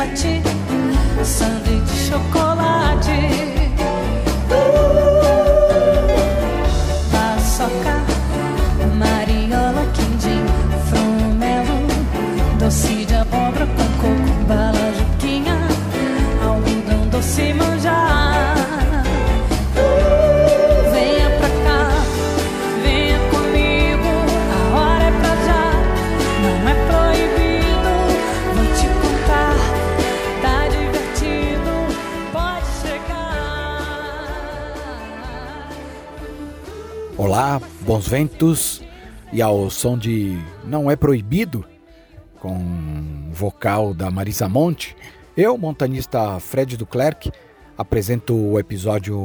what you bons ventos e ao som de Não é Proibido, com vocal da Marisa Monte, eu, montanista Fred Duclerc, apresento o episódio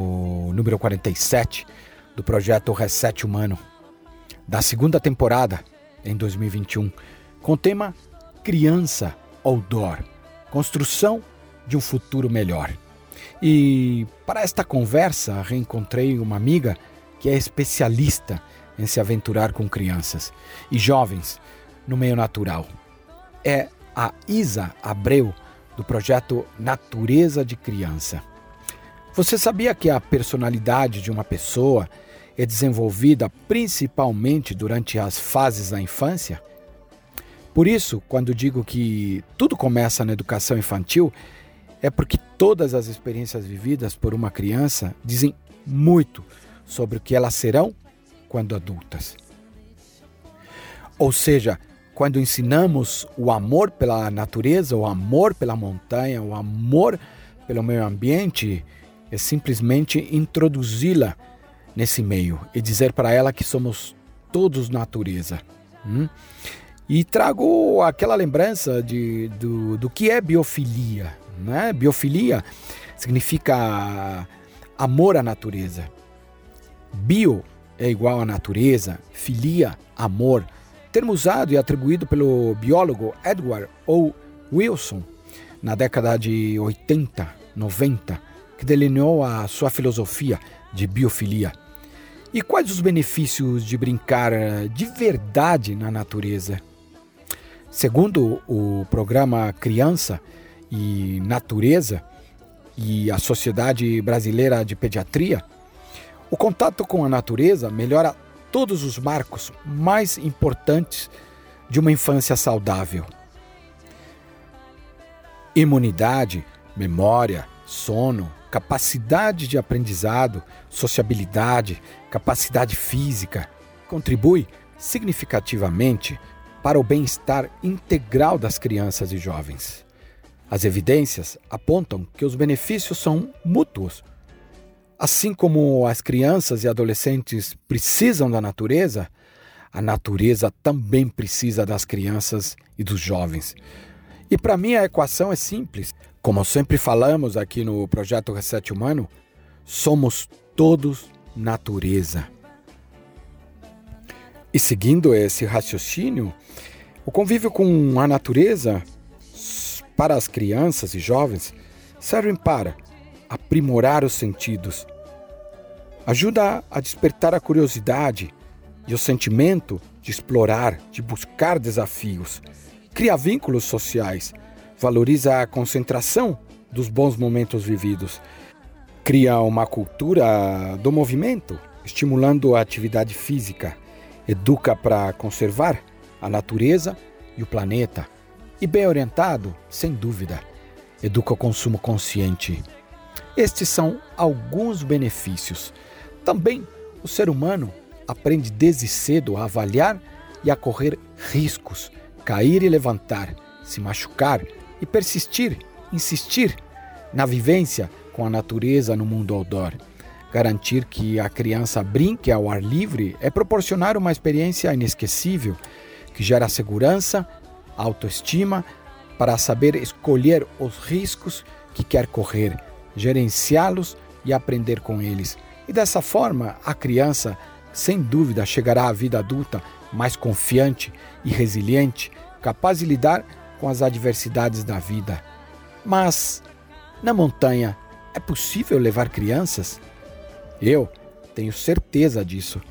número 47 do projeto Reset Humano, da segunda temporada em 2021, com o tema Criança Outdoor Construção de um Futuro Melhor. E para esta conversa, reencontrei uma amiga que é especialista em se aventurar com crianças e jovens no meio natural. É a Isa Abreu, do projeto Natureza de Criança. Você sabia que a personalidade de uma pessoa é desenvolvida principalmente durante as fases da infância? Por isso, quando digo que tudo começa na educação infantil, é porque todas as experiências vividas por uma criança dizem muito sobre o que elas serão quando adultas. Ou seja, quando ensinamos o amor pela natureza, o amor pela montanha, o amor pelo meio ambiente, é simplesmente introduzi-la nesse meio e dizer para ela que somos todos natureza. hum? E trago aquela lembrança de, do, do que é biofilia. Né? Biofilia significa amor à natureza. Bio é igual à natureza, filia, amor. Termo usado e atribuído pelo biólogo Edward O. Wilson na década de 80, 90, que delineou a sua filosofia de biofilia. E quais os benefícios de brincar eh, de verdade na natureza? Segundo o programa Criança e Natureza e a Sociedade Brasileira de Pediatria, o contato com a natureza melhora todos os marcos mais importantes de uma infância saudável. Imunidade, memória, sono, capacidade de aprendizado, sociabilidade, capacidade física contribui significativamente para o bem-estar integral das crianças e jovens. As evidências apontam que os benefícios são mútuos. Assim como as crianças e adolescentes precisam da natureza, a natureza também precisa das crianças e dos jovens. E para mim a equação é simples. Como sempre falamos aqui no projeto Reset Humano, somos todos natureza. E seguindo esse raciocínio, o convívio com a natureza para as crianças e jovens servem para aprimorar os sentidos, ajuda a despertar a curiosidade e o sentimento de explorar, de buscar desafios, cria vínculos sociais, valoriza a concentração dos bons momentos vividos, cria uma cultura do movimento, estimulando a atividade física, educa para conservar a natureza e o planeta. E bem orientado, sem dúvida, educa o consumo consciente. Estes são alguns benefícios. Também o ser humano aprende desde cedo a avaliar e a correr riscos, cair e levantar, se machucar e persistir, insistir na vivência com a natureza no mundo outdoor. Garantir que a criança brinque ao ar livre é proporcionar uma experiência inesquecível que gera segurança, autoestima, para saber escolher os riscos que quer correr, gerenciá-los e aprender com eles. E dessa forma, a criança, sem dúvida, chegará à vida adulta mais confiante e resiliente, capaz de lidar com as adversidades da vida. Mas, na montanha, é possível levar crianças? Eu tenho certeza disso.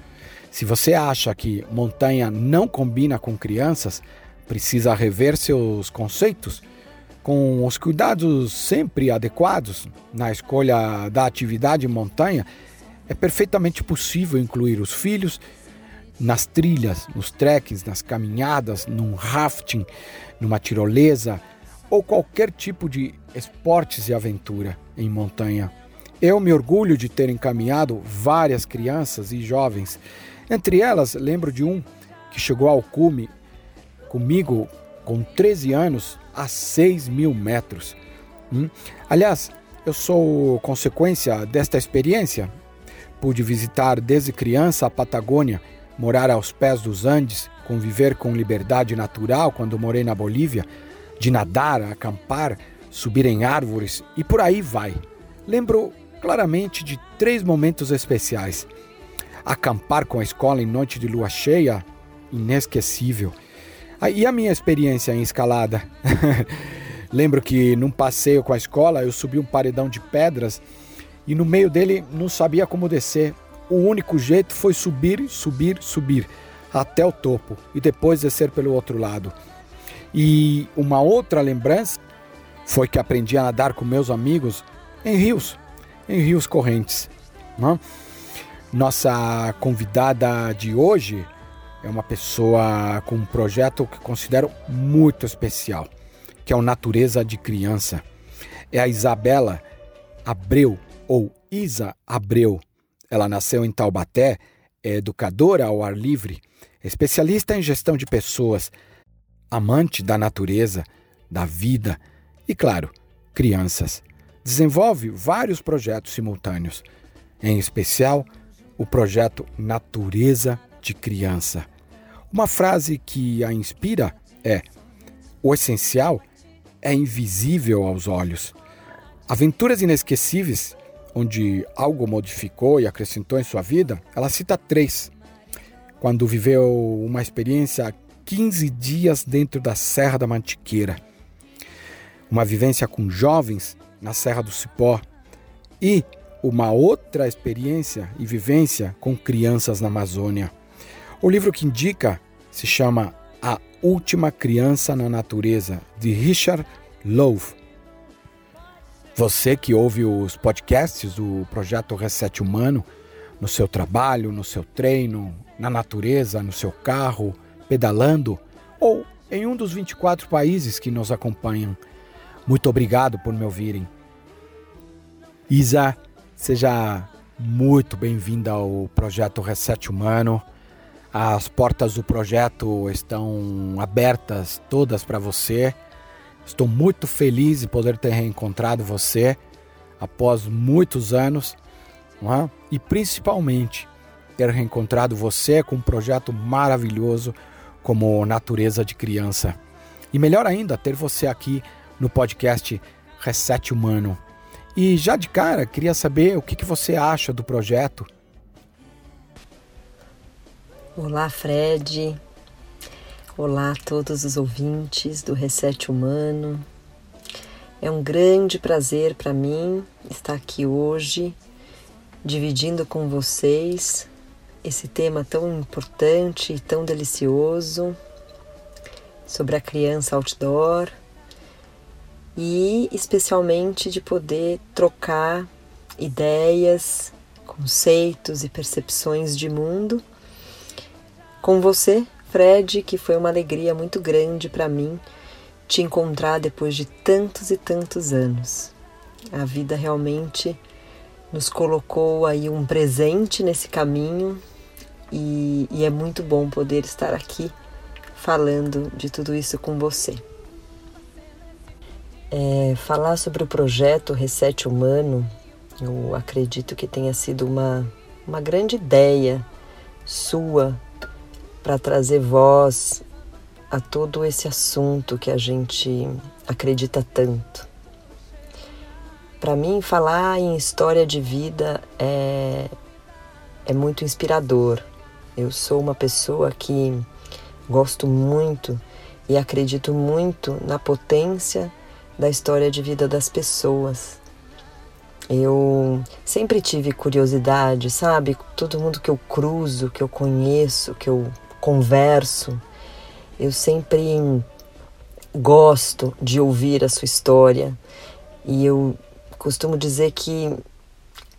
Se você acha que montanha não combina com crianças, precisa rever seus conceitos, com os cuidados sempre adequados na escolha da atividade montanha, é perfeitamente possível incluir os filhos nas trilhas, nos trekkings, nas caminhadas, num rafting, numa tirolesa ou qualquer tipo de esportes e aventura em montanha. Eu me orgulho de ter encaminhado várias crianças e jovens. Entre elas, lembro de um que chegou ao cume comigo com 13 anos a 6 mil metros. Hum? Aliás, eu sou consequência desta experiência. Pude visitar desde criança a Patagônia, morar aos pés dos Andes, conviver com liberdade natural quando morei na Bolívia, de nadar, acampar, subir em árvores e por aí vai. Lembro claramente de três momentos especiais. Acampar com a escola em noite de lua cheia, inesquecível. Ah, e a minha experiência em escalada? Lembro que num passeio com a escola eu subi um paredão de pedras e no meio dele não sabia como descer. O único jeito foi subir, subir, subir até o topo e depois descer pelo outro lado. E uma outra lembrança foi que aprendi a nadar com meus amigos em rios, em rios correntes. Não? Né? Nossa convidada de hoje é uma pessoa com um projeto que considero muito especial, que é o Natureza de Criança. É a Isabela Abreu, ou Isa Abreu. Ela nasceu em Taubaté, é educadora ao ar livre, especialista em gestão de pessoas, amante da natureza, da vida e, claro, crianças. Desenvolve vários projetos simultâneos, em especial o projeto Natureza de Criança. Uma frase que a inspira é: O essencial é invisível aos olhos. Aventuras inesquecíveis, onde algo modificou e acrescentou em sua vida, ela cita três. Quando viveu uma experiência 15 dias dentro da Serra da Mantiqueira, uma vivência com jovens na Serra do Cipó e uma outra experiência e vivência com crianças na Amazônia. O livro que indica se chama A Última Criança na Natureza, de Richard Louv. Você que ouve os podcasts do projeto Reset Humano, no seu trabalho, no seu treino, na natureza, no seu carro, pedalando ou em um dos 24 países que nos acompanham. Muito obrigado por me ouvirem. Isa, seja muito bem-vinda ao projeto Reset Humano. As portas do projeto estão abertas todas para você. Estou muito feliz de poder ter reencontrado você após muitos anos é? e principalmente ter reencontrado você com um projeto maravilhoso como Natureza de Criança. E melhor ainda, ter você aqui no podcast Reset Humano. E já de cara, queria saber o que você acha do projeto. Olá, Fred. Olá a todos os ouvintes do Reset Humano. É um grande prazer para mim estar aqui hoje, dividindo com vocês esse tema tão importante e tão delicioso sobre a criança outdoor e especialmente de poder trocar ideias, conceitos e percepções de mundo com você, Fred, que foi uma alegria muito grande para mim te encontrar depois de tantos e tantos anos. A vida realmente nos colocou aí um presente nesse caminho e, e é muito bom poder estar aqui falando de tudo isso com você. É, falar sobre o projeto Reset Humano, eu acredito que tenha sido uma, uma grande ideia sua para trazer voz a todo esse assunto que a gente acredita tanto. Para mim, falar em história de vida é, é muito inspirador. Eu sou uma pessoa que gosto muito e acredito muito na potência da história de vida das pessoas. Eu sempre tive curiosidade, sabe? Todo mundo que eu cruzo, que eu conheço, que eu converso, eu sempre gosto de ouvir a sua história e eu costumo dizer que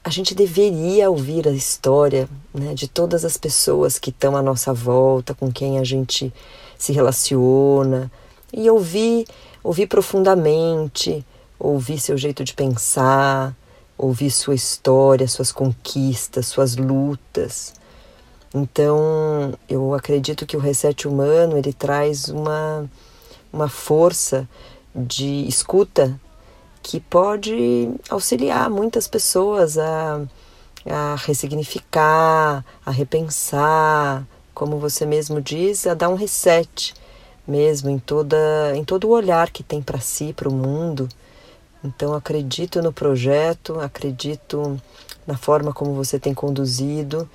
a gente deveria ouvir a história né, de todas as pessoas que estão à nossa volta, com quem a gente se relaciona, e ouvir, ouvir profundamente, ouvir seu jeito de pensar, ouvir sua história, suas conquistas, suas lutas. Então, eu acredito que o reset humano ele traz uma, uma força de escuta que pode auxiliar muitas pessoas a, a ressignificar, a repensar, como você mesmo diz, a dar um reset mesmo em toda em todo o olhar que tem para si, para o mundo. Então acredito no projeto, acredito na forma como você tem conduzido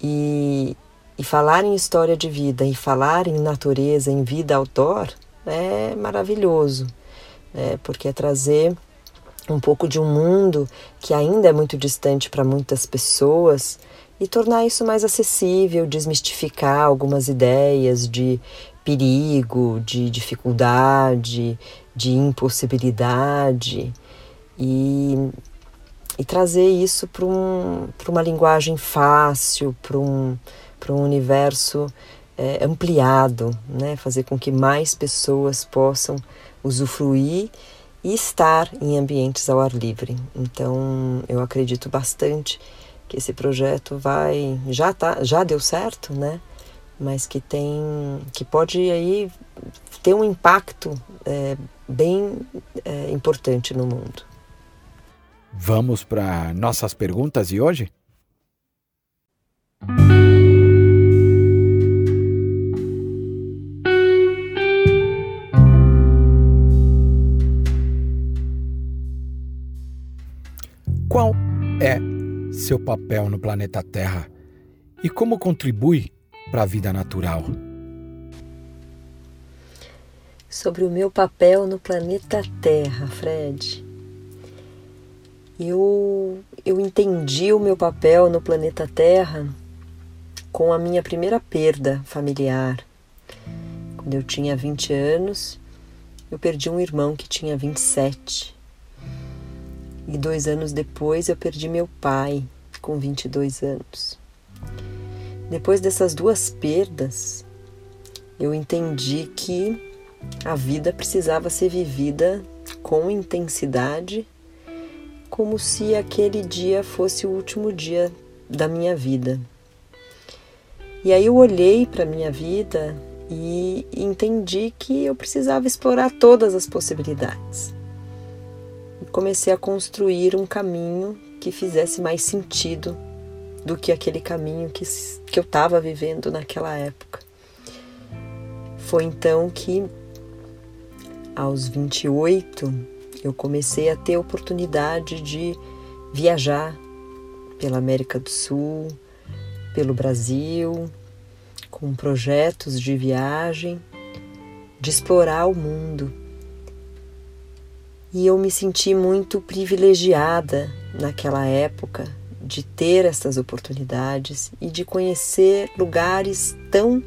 e, e falar em história de vida e falar em natureza, em vida outdoor é maravilhoso, né? porque é trazer um pouco de um mundo que ainda é muito distante para muitas pessoas e tornar isso mais acessível, desmistificar algumas ideias de perigo, de dificuldade, de impossibilidade e, e trazer isso para um, uma linguagem fácil, para um, um universo é, ampliado, né? fazer com que mais pessoas possam usufruir e estar em ambientes ao ar livre. Então, eu acredito bastante que esse projeto vai já tá, já deu certo, né? Mas que tem que pode aí ter um impacto é, bem é, importante no mundo. Vamos para nossas perguntas de hoje? Qual é seu papel no planeta Terra e como contribui para a vida natural? Sobre o meu papel no planeta Terra, Fred. Eu, eu entendi o meu papel no planeta Terra com a minha primeira perda familiar. Quando eu tinha 20 anos, eu perdi um irmão que tinha 27. E dois anos depois eu perdi meu pai, com 22 anos. Depois dessas duas perdas, eu entendi que a vida precisava ser vivida com intensidade, como se aquele dia fosse o último dia da minha vida. E aí eu olhei para a minha vida e entendi que eu precisava explorar todas as possibilidades comecei a construir um caminho que fizesse mais sentido do que aquele caminho que, que eu estava vivendo naquela época. Foi então que, aos 28, eu comecei a ter oportunidade de viajar pela América do Sul, pelo Brasil, com projetos de viagem, de explorar o mundo e eu me senti muito privilegiada naquela época de ter essas oportunidades e de conhecer lugares tão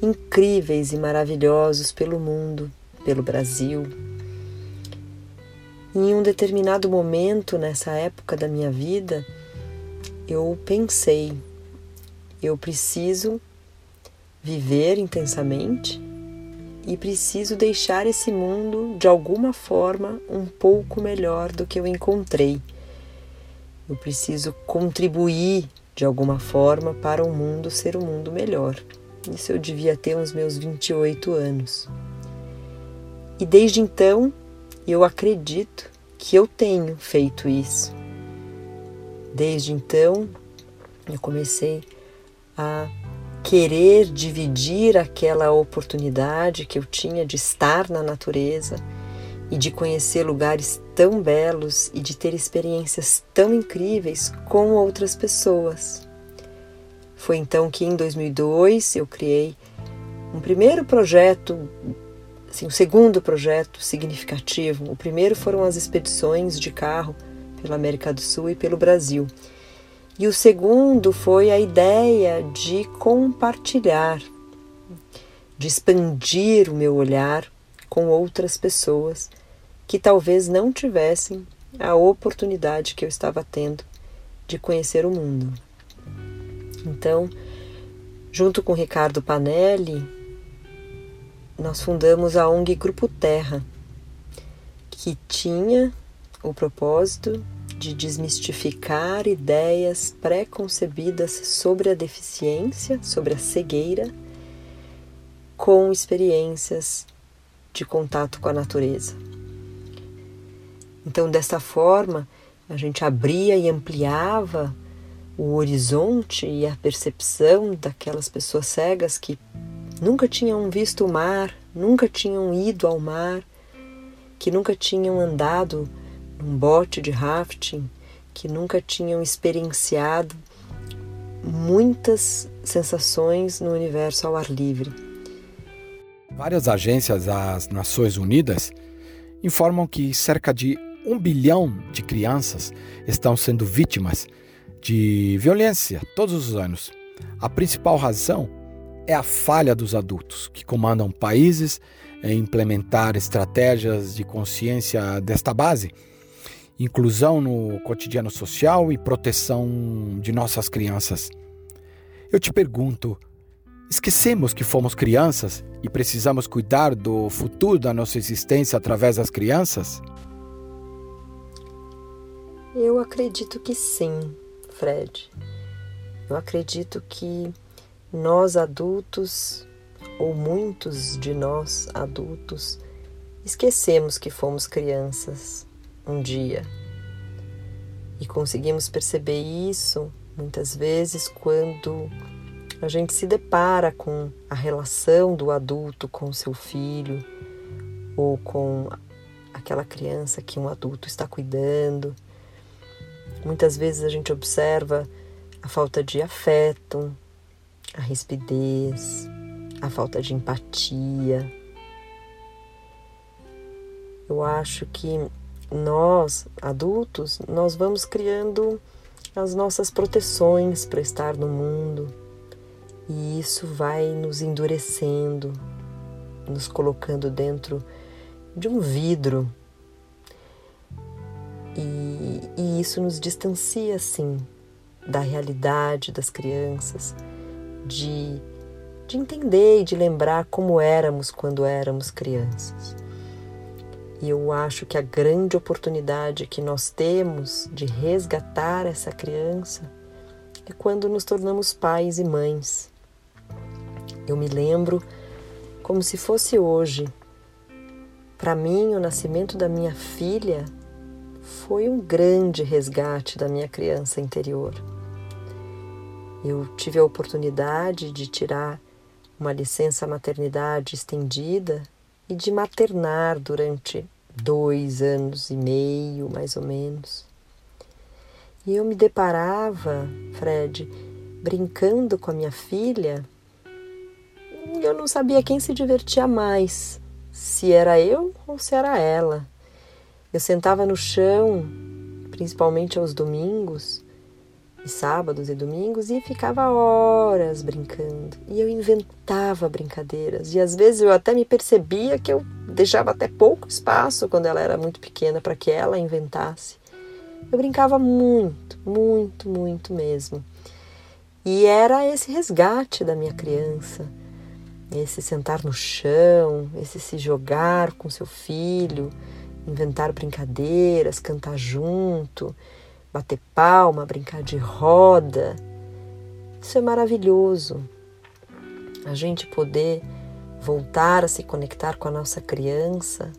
incríveis e maravilhosos pelo mundo, pelo Brasil. Em um determinado momento nessa época da minha vida, eu pensei, eu preciso viver intensamente e preciso deixar esse mundo de alguma forma um pouco melhor do que eu encontrei. Eu preciso contribuir de alguma forma para o mundo ser um mundo melhor. Isso eu devia ter uns meus 28 anos. E desde então eu acredito que eu tenho feito isso. Desde então eu comecei a querer dividir aquela oportunidade que eu tinha de estar na natureza e de conhecer lugares tão belos e de ter experiências tão incríveis com outras pessoas. Foi então que em 2002 eu criei um primeiro projeto, assim, um segundo projeto significativo. O primeiro foram as expedições de carro pela América do Sul e pelo Brasil. E o segundo foi a ideia de compartilhar, de expandir o meu olhar com outras pessoas que talvez não tivessem a oportunidade que eu estava tendo de conhecer o mundo. Então, junto com Ricardo Panelli, nós fundamos a ONG Grupo Terra, que tinha o propósito de desmistificar ideias pré-concebidas sobre a deficiência, sobre a cegueira, com experiências de contato com a natureza. Então, dessa forma, a gente abria e ampliava o horizonte e a percepção daquelas pessoas cegas que nunca tinham visto o mar, nunca tinham ido ao mar, que nunca tinham andado num bote de rafting, que nunca tinham experienciado muitas sensações no universo ao ar livre. Várias agências das Nações Unidas informam que cerca de um bilhão de crianças estão sendo vítimas de violência todos os anos. A principal razão é a falha dos adultos, que comandam países em implementar estratégias de consciência desta base, inclusão no cotidiano social e proteção de nossas crianças. Eu te pergunto, esquecemos que fomos crianças e precisamos cuidar do futuro da nossa existência através das crianças? Eu acredito que sim, Fred. Eu acredito que nós adultos, ou muitos de nós adultos, esquecemos que fomos crianças um dia. E conseguimos perceber isso muitas vezes quando a gente se depara com a relação do adulto com seu filho ou com aquela criança que um adulto está cuidando. Muitas vezes a gente observa a falta de afeto, a rispidez, a falta de empatia. Eu acho que nós, adultos, nós vamos criando as nossas proteções para estar no mundo. E isso vai nos endurecendo, nos colocando dentro de um vidro. E, e isso nos distancia, sim, da realidade das crianças, de, de entender e de lembrar como éramos quando éramos crianças. E eu acho que a grande oportunidade que nós temos de resgatar essa criança é quando nos tornamos pais e mães. Eu me lembro como se fosse hoje. Para mim, o nascimento da minha filha foi um grande resgate da minha criança interior. Eu tive a oportunidade de tirar uma licença maternidade estendida e de maternar durante dois anos e meio, mais ou menos. E eu me deparava, Fred, brincando com a minha filha, e eu não sabia quem se divertia mais, se era eu ou se era ela. Eu sentava no chão, principalmente aos domingos, e sábados e domingos e ficava horas brincando. E eu inventava brincadeiras. E às vezes eu até me percebia que eu deixava até pouco espaço quando ela era muito pequena para que ela inventasse. Eu brincava muito, muito, muito mesmo. E era esse resgate da minha criança, esse sentar no chão, esse se jogar com seu filho, inventar brincadeiras, cantar junto bater palma, brincar de roda. Isso é maravilhoso. A gente poder voltar a se conectar com a nossa criança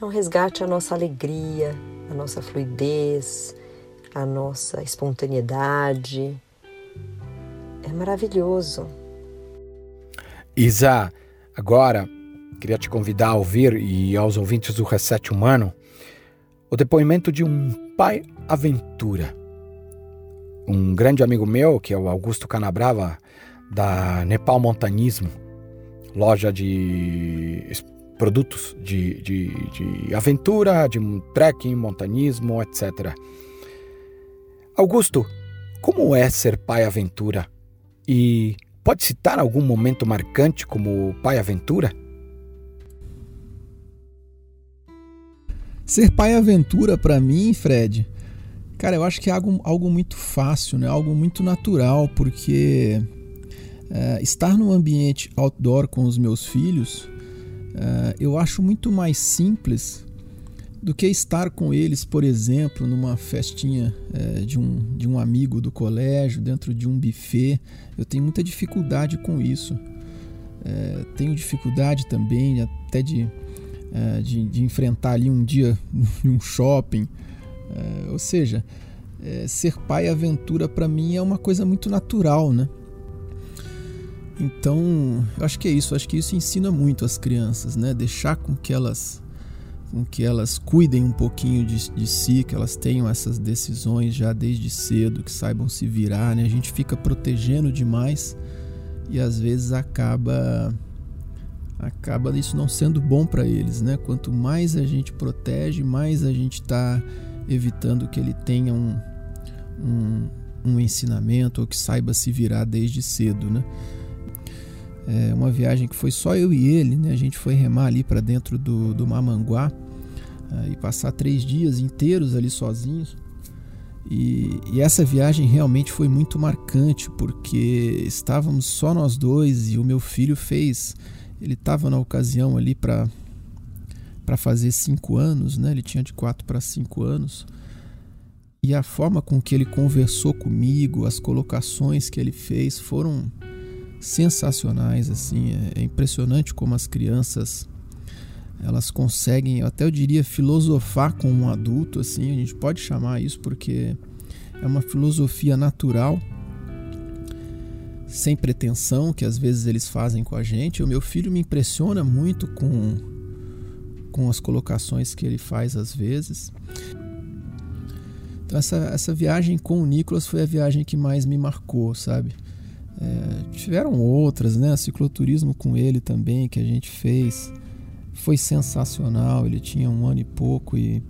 é um resgate à nossa alegria, à nossa fluidez, à nossa espontaneidade. É maravilhoso. Isa, agora queria te convidar a ouvir e aos ouvintes do Reset Humano o depoimento de um pai aventura. Um grande amigo meu, que é o Augusto Canabrava, da Nepal Montanismo, loja de produtos de, de, de aventura, de trekking, montanismo, etc. Augusto, como é ser pai aventura? E pode citar algum momento marcante como pai aventura? Ser pai aventura para mim, Fred, cara, eu acho que é algo, algo muito fácil, né? Algo muito natural, porque é, estar num ambiente outdoor com os meus filhos, é, eu acho muito mais simples do que estar com eles, por exemplo, numa festinha é, de, um, de um amigo do colégio, dentro de um buffet. Eu tenho muita dificuldade com isso. É, tenho dificuldade também até de, é, de, de, enfrentar ali um dia em um shopping. É, ou seja, é, ser pai aventura para mim é uma coisa muito natural, né? Então, eu acho que é isso. Acho que isso ensina muito as crianças, né? Deixar com que elas com que elas cuidem um pouquinho de, de, si, que elas tenham essas decisões já desde cedo, que saibam se virar, né? A gente fica protegendo demais e às vezes acaba acaba isso não sendo bom para eles, né? Quanto mais a gente protege, mais a gente está evitando que ele tenha um, um, um ensinamento ou que saiba se virar desde cedo, né? É uma viagem que foi só eu e ele, né? A gente foi remar ali para dentro do, do Mamanguá uh, e passar três dias inteiros ali sozinhos. E, e, essa viagem realmente foi muito marcante porque estávamos só nós dois e o meu filho fez. Ele estava na ocasião ali para para fazer cinco anos, né? Ele tinha de quatro para cinco anos. E a forma com que ele conversou comigo, as colocações que ele fez foram sensacionais assim é, é impressionante como as crianças elas conseguem até eu diria filosofar com um adulto assim a gente pode chamar isso porque é uma filosofia natural sem pretensão que às vezes eles fazem com a gente o meu filho me impressiona muito com com as colocações que ele faz às vezes então essa, essa viagem com o Nicolas foi a viagem que mais me marcou sabe é, tiveram outras, né? Cicloturismo com ele também que a gente fez. Foi sensacional. Ele tinha um ano e pouco e,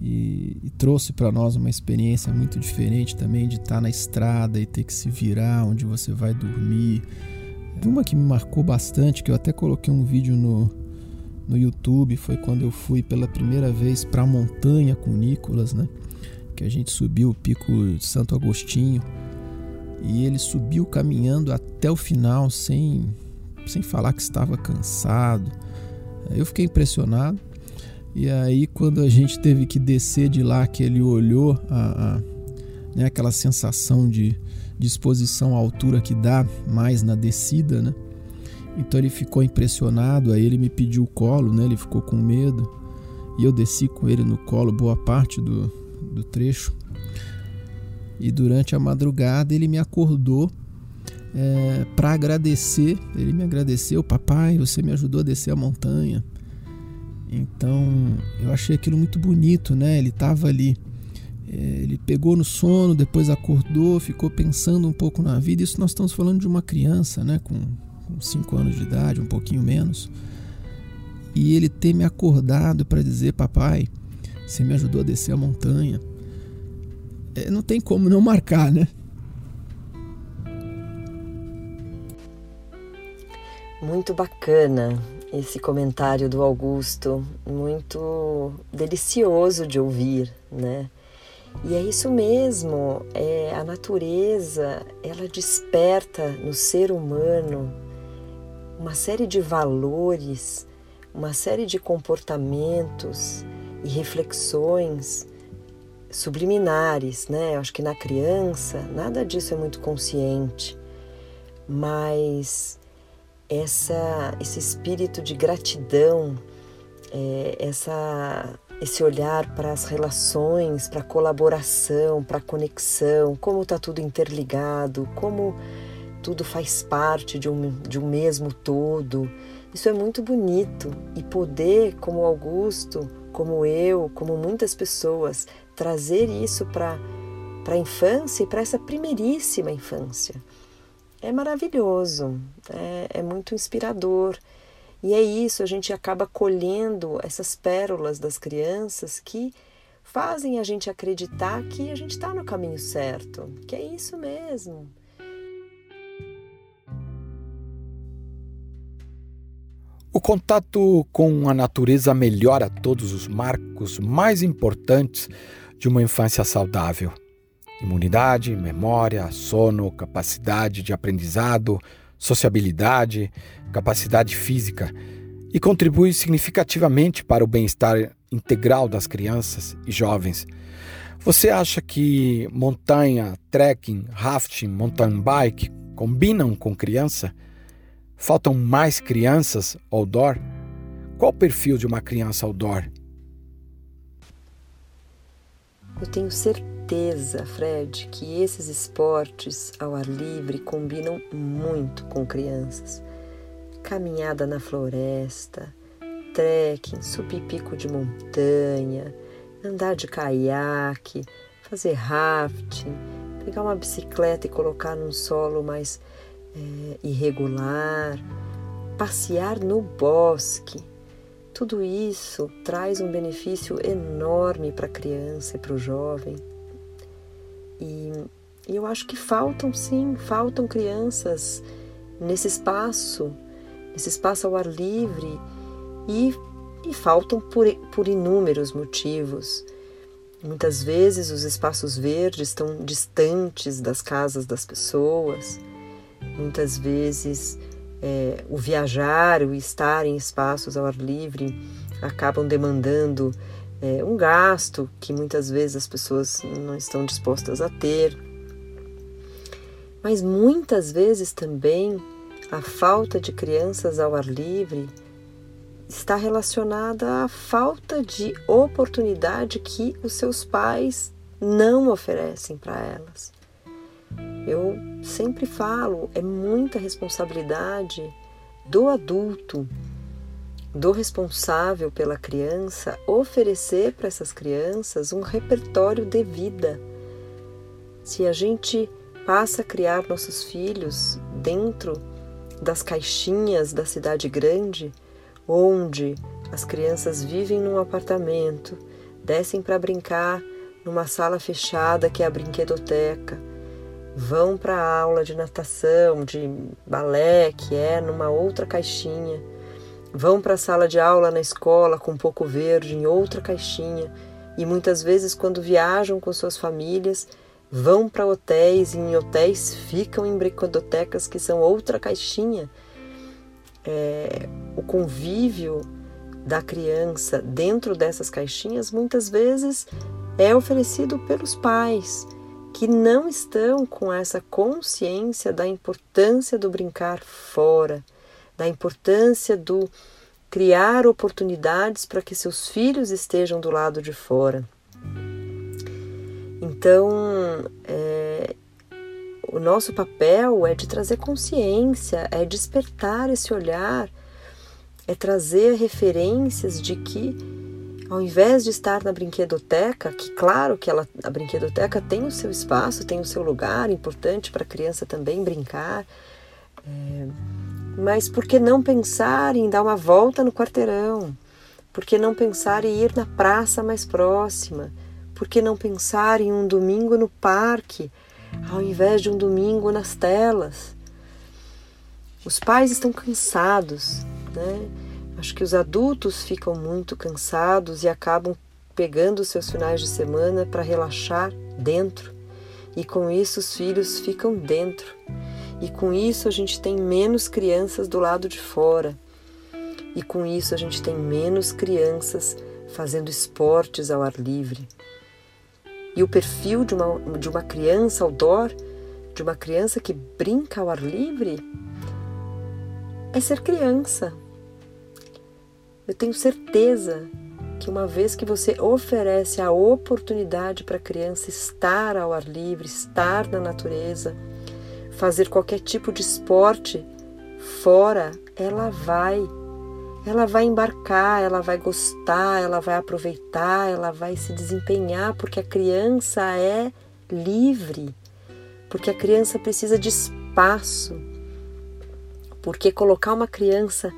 e, e trouxe para nós uma experiência muito diferente também de estar tá na estrada e ter que se virar onde você vai dormir. Uma que me marcou bastante, que eu até coloquei um vídeo no, no YouTube, foi quando eu fui pela primeira vez para a montanha com o Nicolas, né? Que a gente subiu o pico de Santo Agostinho e ele subiu caminhando até o final sem, sem falar que estava cansado. Eu fiquei impressionado. E aí, quando a gente teve que descer de lá, que ele olhou a, a né, aquela sensação de disposição à altura que dá mais na descida, né? Então ele ficou impressionado, aí ele me pediu o colo, né? Ele ficou com medo. E eu desci com ele no colo boa parte do, do trecho. E durante a madrugada ele me acordou é, para agradecer. Ele me agradeceu, papai, você me ajudou a descer a montanha. Então eu achei aquilo muito bonito, né? Ele estava ali, é, ele pegou no sono, depois acordou, ficou pensando um pouco na vida. Isso nós estamos falando de uma criança, né? Com 5 anos de idade, um pouquinho menos. E ele ter me acordado para dizer, papai, você me ajudou a descer a montanha é, não tem como não marcar, né? Muito bacana esse comentário do Augusto, muito delicioso de ouvir, né? E é isso mesmo, é a natureza, ela desperta no ser humano uma série de valores, uma série de comportamentos e reflexões subliminares, né? Acho que na criança nada disso é muito consciente, mas essa, esse espírito de gratidão, é, essa, esse olhar para as relações, para a colaboração, para a conexão, como está tudo interligado, como tudo faz parte de um, de um mesmo todo. Isso é muito bonito e poder, como Augusto, como eu, como muitas pessoas, trazer isso para a infância e para essa primeiríssima infância. É maravilhoso, é, é muito inspirador. E é isso, a gente acaba colhendo essas pérolas das crianças que fazem a gente acreditar que a gente está no caminho certo, que é isso mesmo. O contato com a natureza melhora todos os marcos mais importantes de uma infância saudável: imunidade, memória, sono, capacidade de aprendizado, sociabilidade, capacidade física e contribui significativamente para o bem-estar integral das crianças e jovens. Você acha que montanha, trekking, rafting, mountain bike combinam com criança? Faltam mais crianças outdoor? Qual o perfil de uma criança outdoor? Eu tenho certeza, Fred, que esses esportes ao ar livre combinam muito com crianças. Caminhada na floresta, trekking, subir pico de montanha, andar de caiaque, fazer rafting, pegar uma bicicleta e colocar num solo mais é, irregular, passear no bosque. Tudo isso traz um benefício enorme para a criança e para o jovem. E, e eu acho que faltam, sim, faltam crianças nesse espaço, nesse espaço ao ar livre e, e faltam por, por inúmeros motivos. Muitas vezes os espaços verdes estão distantes das casas das pessoas. Muitas vezes é, o viajar, o estar em espaços ao ar livre acabam demandando é, um gasto que muitas vezes as pessoas não estão dispostas a ter. Mas muitas vezes também a falta de crianças ao ar livre está relacionada à falta de oportunidade que os seus pais não oferecem para elas. Eu sempre falo, é muita responsabilidade do adulto, do responsável pela criança, oferecer para essas crianças um repertório de vida. Se a gente passa a criar nossos filhos dentro das caixinhas da cidade grande, onde as crianças vivem num apartamento, descem para brincar numa sala fechada que é a brinquedoteca, vão para a aula de natação, de balé, que é numa outra caixinha, vão para a sala de aula na escola com um pouco verde em outra caixinha, e muitas vezes, quando viajam com suas famílias, vão para hotéis e em hotéis ficam em brinquedotecas que são outra caixinha. É, o convívio da criança dentro dessas caixinhas muitas vezes é oferecido pelos pais que não estão com essa consciência da importância do brincar fora, da importância do criar oportunidades para que seus filhos estejam do lado de fora. Então, é, o nosso papel é de trazer consciência, é despertar esse olhar, é trazer referências de que ao invés de estar na brinquedoteca, que claro que ela, a brinquedoteca tem o seu espaço, tem o seu lugar, importante para a criança também brincar, é, mas por que não pensar em dar uma volta no quarteirão? Por que não pensar em ir na praça mais próxima? Por que não pensar em um domingo no parque, ao invés de um domingo nas telas? Os pais estão cansados, né? Acho que os adultos ficam muito cansados e acabam pegando seus finais de semana para relaxar dentro. E com isso os filhos ficam dentro. E com isso a gente tem menos crianças do lado de fora. E com isso a gente tem menos crianças fazendo esportes ao ar livre. E o perfil de uma, de uma criança outdoor, de uma criança que brinca ao ar livre, é ser criança, eu tenho certeza que uma vez que você oferece a oportunidade para a criança estar ao ar livre, estar na natureza, fazer qualquer tipo de esporte fora, ela vai. Ela vai embarcar, ela vai gostar, ela vai aproveitar, ela vai se desempenhar, porque a criança é livre, porque a criança precisa de espaço. Porque colocar uma criança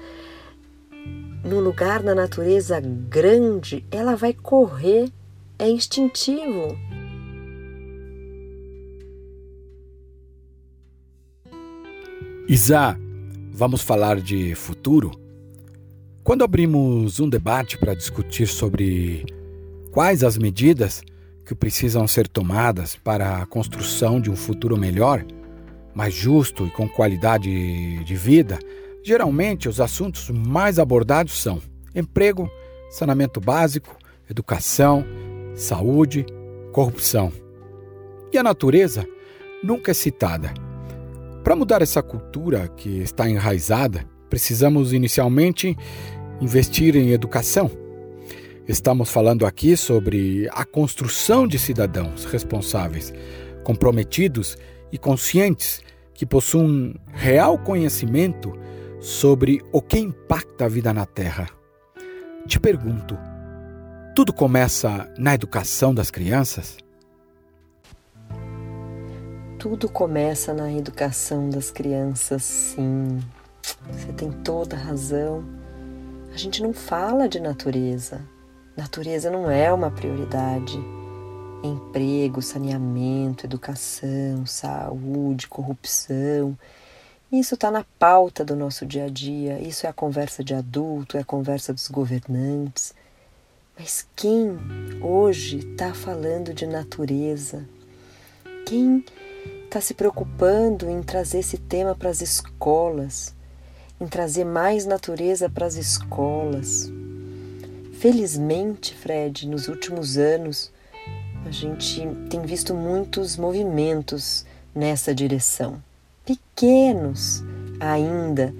num lugar na natureza grande, ela vai correr, é instintivo. Isa, vamos falar de futuro? Quando abrimos um debate para discutir sobre quais as medidas que precisam ser tomadas para a construção de um futuro melhor, mais justo e com qualidade de vida, geralmente os assuntos mais abordados são emprego, saneamento básico, educação, saúde, corrupção. E a natureza nunca é citada. Para mudar essa cultura que está enraizada, precisamos inicialmente investir em educação. Estamos falando aqui sobre a construção de cidadãos responsáveis, comprometidos e conscientes que possuem real conhecimento sobre o que impacta a vida na Terra. Te pergunto: tudo começa na educação das crianças? Tudo começa na educação das crianças, sim. Você tem toda a razão. A gente não fala de natureza. Natureza não é uma prioridade. Emprego, saneamento, educação, saúde, corrupção. Isso está na pauta do nosso dia a dia. Isso é a conversa de adulto, é a conversa dos governantes. Mas quem hoje está falando de natureza? Quem está se preocupando em trazer esse tema para as escolas? em trazer mais natureza para as escolas. Felizmente, Fred, nos últimos anos, a gente tem visto muitos movimentos nessa direção. Pequenos ainda,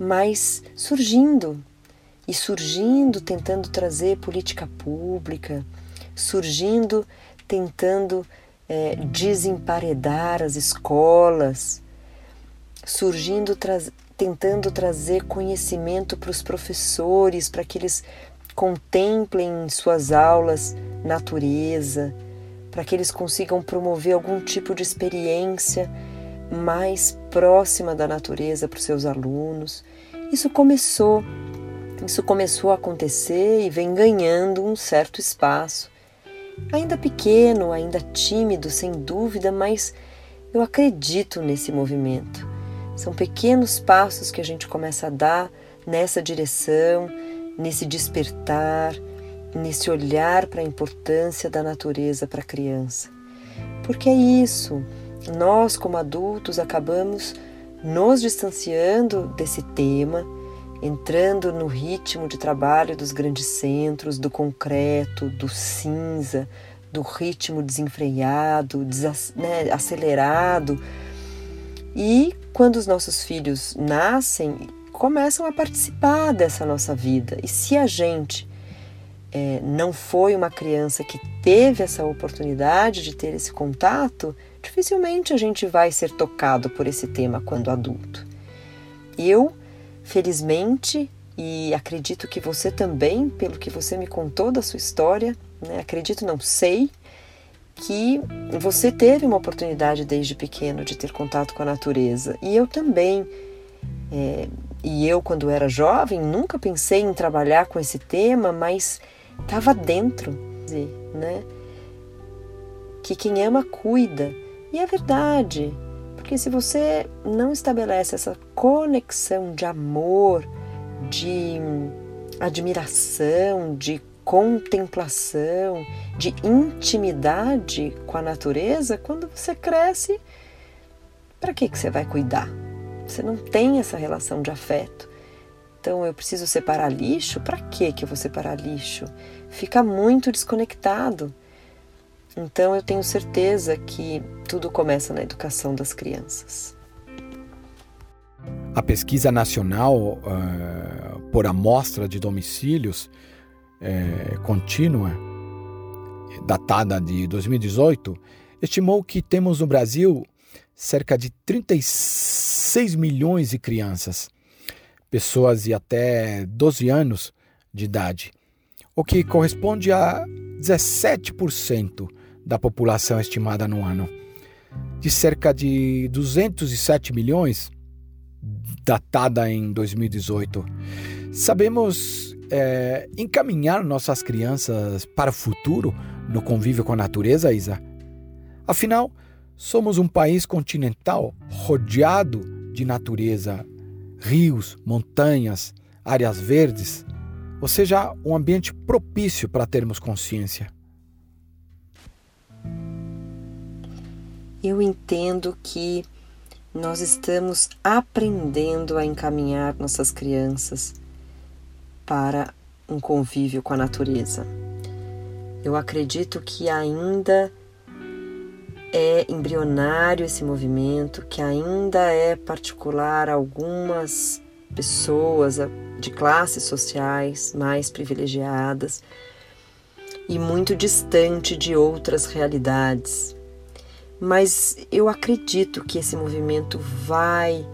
mas surgindo. E surgindo, tentando trazer política pública, surgindo, tentando é, desemparedar as escolas, surgindo, tentando trazer conhecimento para os professores, para que eles contemplem em suas aulas natureza, para que eles consigam promover algum tipo de experiência mais próxima da natureza para os seus alunos. Isso começou, isso começou a acontecer e vem ganhando um certo espaço. Ainda pequeno, ainda tímido, sem dúvida, mas eu acredito nesse movimento. São pequenos passos que a gente começa a dar nessa direção, nesse despertar, nesse olhar para a importância da natureza para a criança. Porque é isso, nós como adultos acabamos nos distanciando desse tema, entrando no ritmo de trabalho dos grandes centros, do concreto, do cinza, do ritmo desenfreado, né, acelerado. E quando os nossos filhos nascem, começam a participar dessa nossa vida. E se a gente é, não foi uma criança que teve essa oportunidade de ter esse contato, dificilmente a gente vai ser tocado por esse tema quando adulto. Eu, felizmente, e acredito que você também, pelo que você me contou da sua história, né, acredito, não sei, que você teve uma oportunidade desde pequeno de ter contato com a natureza. E eu também. É, e eu, quando era jovem, nunca pensei em trabalhar com esse tema, mas estava dentro, né? Que quem ama cuida. E é verdade, porque se você não estabelece essa conexão de amor, de admiração, de contemplação, de intimidade com a natureza, quando você cresce, para que, que você vai cuidar? Você não tem essa relação de afeto. Então eu preciso separar lixo? Para que que eu vou separar lixo? Fica muito desconectado. Então eu tenho certeza que tudo começa na educação das crianças. A pesquisa nacional uh, por amostra de domicílios é, contínua, datada de 2018, estimou que temos no Brasil cerca de 36 milhões de crianças, pessoas de até 12 anos de idade, o que corresponde a 17% da população estimada no ano. De cerca de 207 milhões, datada em 2018. Sabemos é, encaminhar nossas crianças para o futuro no convívio com a natureza, Isa? Afinal, somos um país continental rodeado de natureza, rios, montanhas, áreas verdes, ou seja, um ambiente propício para termos consciência? Eu entendo que nós estamos aprendendo a encaminhar nossas crianças para um convívio com a natureza. Eu acredito que ainda é embrionário esse movimento, que ainda é particular a algumas pessoas de classes sociais mais privilegiadas e muito distante de outras realidades. Mas eu acredito que esse movimento vai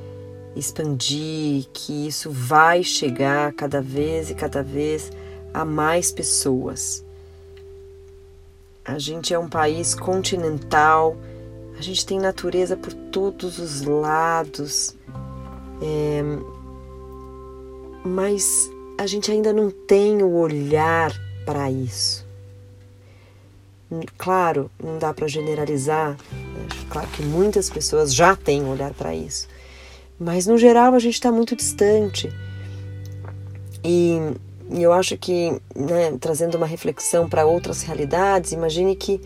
expandir, que isso vai chegar cada vez e cada vez a mais pessoas. A gente é um país continental, a gente tem natureza por todos os lados, é, mas a gente ainda não tem o olhar para isso. Claro, não dá para generalizar, né? claro que muitas pessoas já têm olhar para isso, mas no geral a gente está muito distante. E, e eu acho que, né, trazendo uma reflexão para outras realidades, imagine que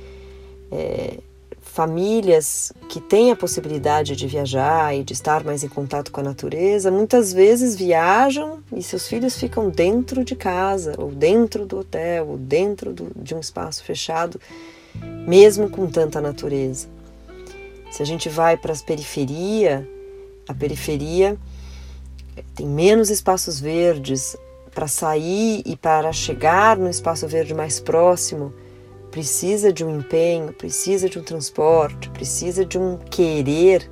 é, famílias que têm a possibilidade de viajar e de estar mais em contato com a natureza, muitas vezes viajam e seus filhos ficam dentro de casa, ou dentro do hotel, ou dentro do, de um espaço fechado, mesmo com tanta natureza. Se a gente vai para as periferias, a periferia tem menos espaços verdes para sair e para chegar no espaço verde mais próximo. Precisa de um empenho, precisa de um transporte, precisa de um querer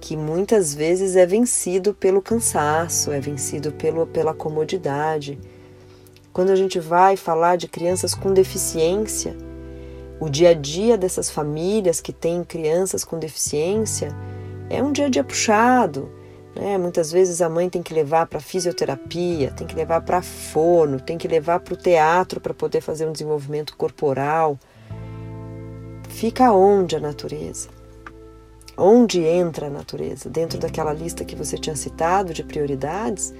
que muitas vezes é vencido pelo cansaço, é vencido pelo, pela comodidade. Quando a gente vai falar de crianças com deficiência, o dia a dia dessas famílias que têm crianças com deficiência é um dia a dia puxado. Né? Muitas vezes a mãe tem que levar para fisioterapia, tem que levar para fono, tem que levar para o teatro para poder fazer um desenvolvimento corporal. Fica onde a natureza? Onde entra a natureza? Dentro daquela lista que você tinha citado de prioridades?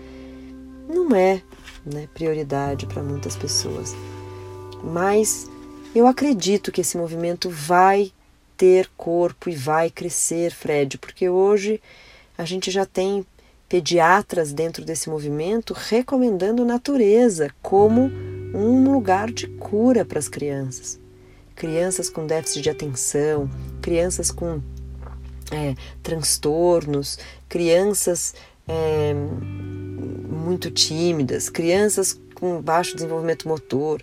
Não é né, prioridade para muitas pessoas. Mas eu acredito que esse movimento vai ter corpo e vai crescer, Fred, porque hoje a gente já tem pediatras dentro desse movimento recomendando natureza como um lugar de cura para as crianças. Crianças com déficit de atenção, crianças com é, transtornos, crianças é, muito tímidas, crianças com baixo desenvolvimento motor,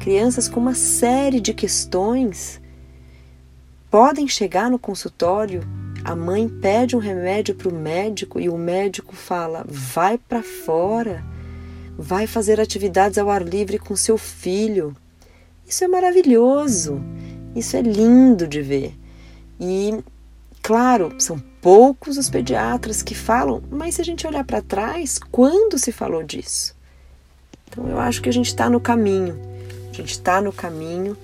crianças com uma série de questões podem chegar no consultório, a mãe pede um remédio para o médico e o médico fala: vai para fora, vai fazer atividades ao ar livre com seu filho. Isso é maravilhoso, isso é lindo de ver. E, claro, são poucos os pediatras que falam, mas se a gente olhar para trás, quando se falou disso? Então eu acho que a gente está no caminho, a gente está no caminho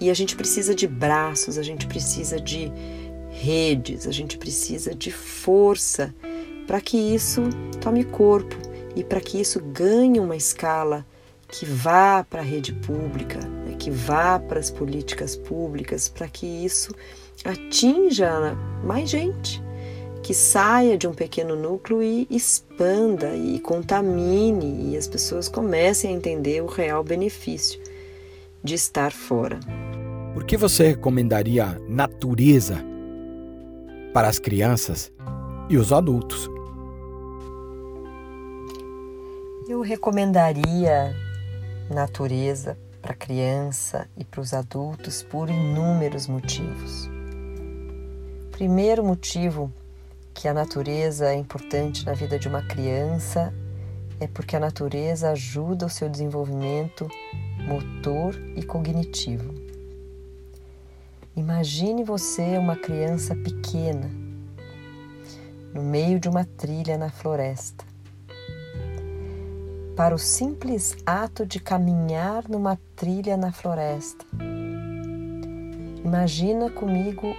e a gente precisa de braços, a gente precisa de redes, a gente precisa de força para que isso tome corpo e para que isso ganhe uma escala que vá para a rede pública, né, que vá para as políticas públicas, para que isso atinja mais gente, que saia de um pequeno núcleo e expanda e contamine e as pessoas comecem a entender o real benefício de estar fora. Por que você recomendaria natureza para as crianças e os adultos? Eu recomendaria natureza para a criança e para os adultos por inúmeros motivos. Primeiro motivo que a natureza é importante na vida de uma criança é porque a natureza ajuda o seu desenvolvimento motor e cognitivo. Imagine você uma criança pequena no meio de uma trilha na floresta. Para o simples ato de caminhar numa trilha na floresta, imagina comigo